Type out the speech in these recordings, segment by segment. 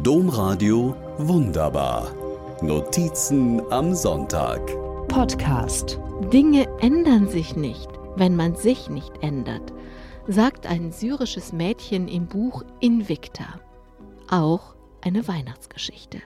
Domradio Wunderbar. Notizen am Sonntag. Podcast. Dinge ändern sich nicht, wenn man sich nicht ändert, sagt ein syrisches Mädchen im Buch Invicta. Auch eine Weihnachtsgeschichte.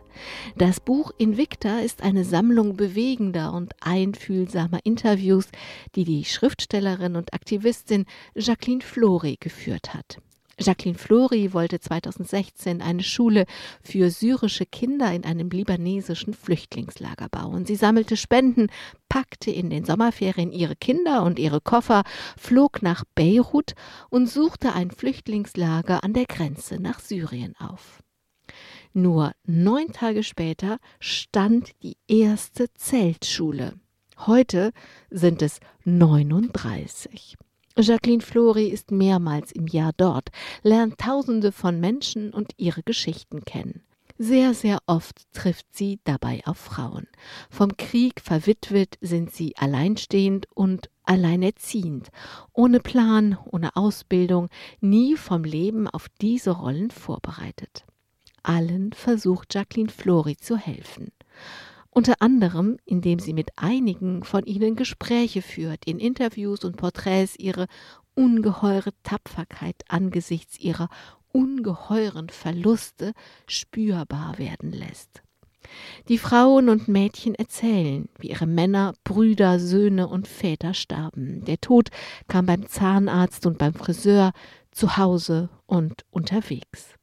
Das Buch Invicta ist eine Sammlung bewegender und einfühlsamer Interviews, die die Schriftstellerin und Aktivistin Jacqueline Flory geführt hat. Jacqueline Flori wollte 2016 eine Schule für syrische Kinder in einem libanesischen Flüchtlingslager bauen. Sie sammelte Spenden, packte in den Sommerferien ihre Kinder und ihre Koffer, flog nach Beirut und suchte ein Flüchtlingslager an der Grenze nach Syrien auf. Nur neun Tage später stand die erste Zeltschule. Heute sind es 39. Jacqueline Flori ist mehrmals im Jahr dort, lernt Tausende von Menschen und ihre Geschichten kennen. Sehr, sehr oft trifft sie dabei auf Frauen. Vom Krieg verwitwet sind sie alleinstehend und alleinerziehend, ohne Plan, ohne Ausbildung, nie vom Leben auf diese Rollen vorbereitet. Allen versucht Jacqueline Flori zu helfen unter anderem indem sie mit einigen von ihnen Gespräche führt, in Interviews und Porträts ihre ungeheure Tapferkeit angesichts ihrer ungeheuren Verluste spürbar werden lässt. Die Frauen und Mädchen erzählen, wie ihre Männer, Brüder, Söhne und Väter starben. Der Tod kam beim Zahnarzt und beim Friseur, zu Hause und unterwegs.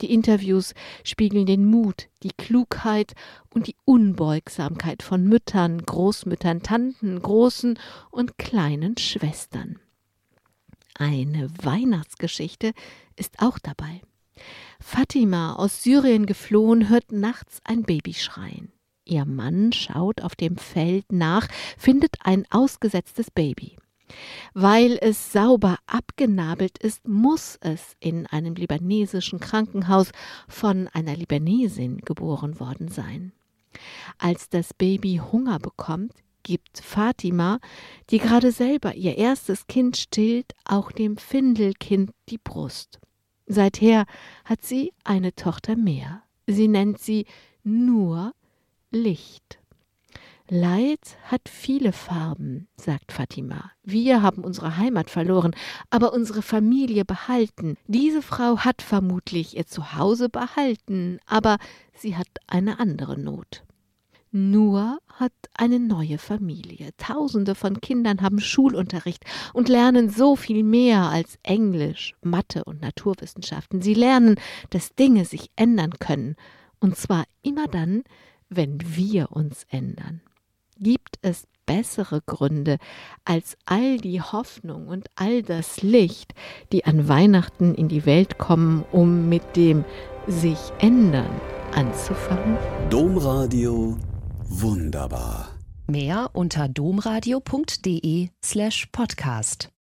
Die Interviews spiegeln den Mut, die Klugheit und die Unbeugsamkeit von Müttern, Großmüttern, Tanten, großen und kleinen Schwestern. Eine Weihnachtsgeschichte ist auch dabei. Fatima aus Syrien geflohen, hört nachts ein Baby schreien. Ihr Mann schaut auf dem Feld nach, findet ein ausgesetztes Baby. Weil es sauber abgenabelt ist, muss es in einem libanesischen Krankenhaus von einer Libanesin geboren worden sein. Als das Baby Hunger bekommt, gibt Fatima, die gerade selber ihr erstes Kind stillt, auch dem Findelkind die Brust. Seither hat sie eine Tochter mehr. Sie nennt sie nur Licht. Leid hat viele Farben, sagt Fatima. Wir haben unsere Heimat verloren, aber unsere Familie behalten. Diese Frau hat vermutlich ihr Zuhause behalten, aber sie hat eine andere Not. Nur hat eine neue Familie. Tausende von Kindern haben Schulunterricht und lernen so viel mehr als Englisch, Mathe und Naturwissenschaften. Sie lernen, dass Dinge sich ändern können. Und zwar immer dann, wenn wir uns ändern gibt es bessere Gründe als all die Hoffnung und all das Licht, die an Weihnachten in die Welt kommen, um mit dem sich ändern anzufangen? Domradio wunderbar. Mehr unter domradio.de slash podcast.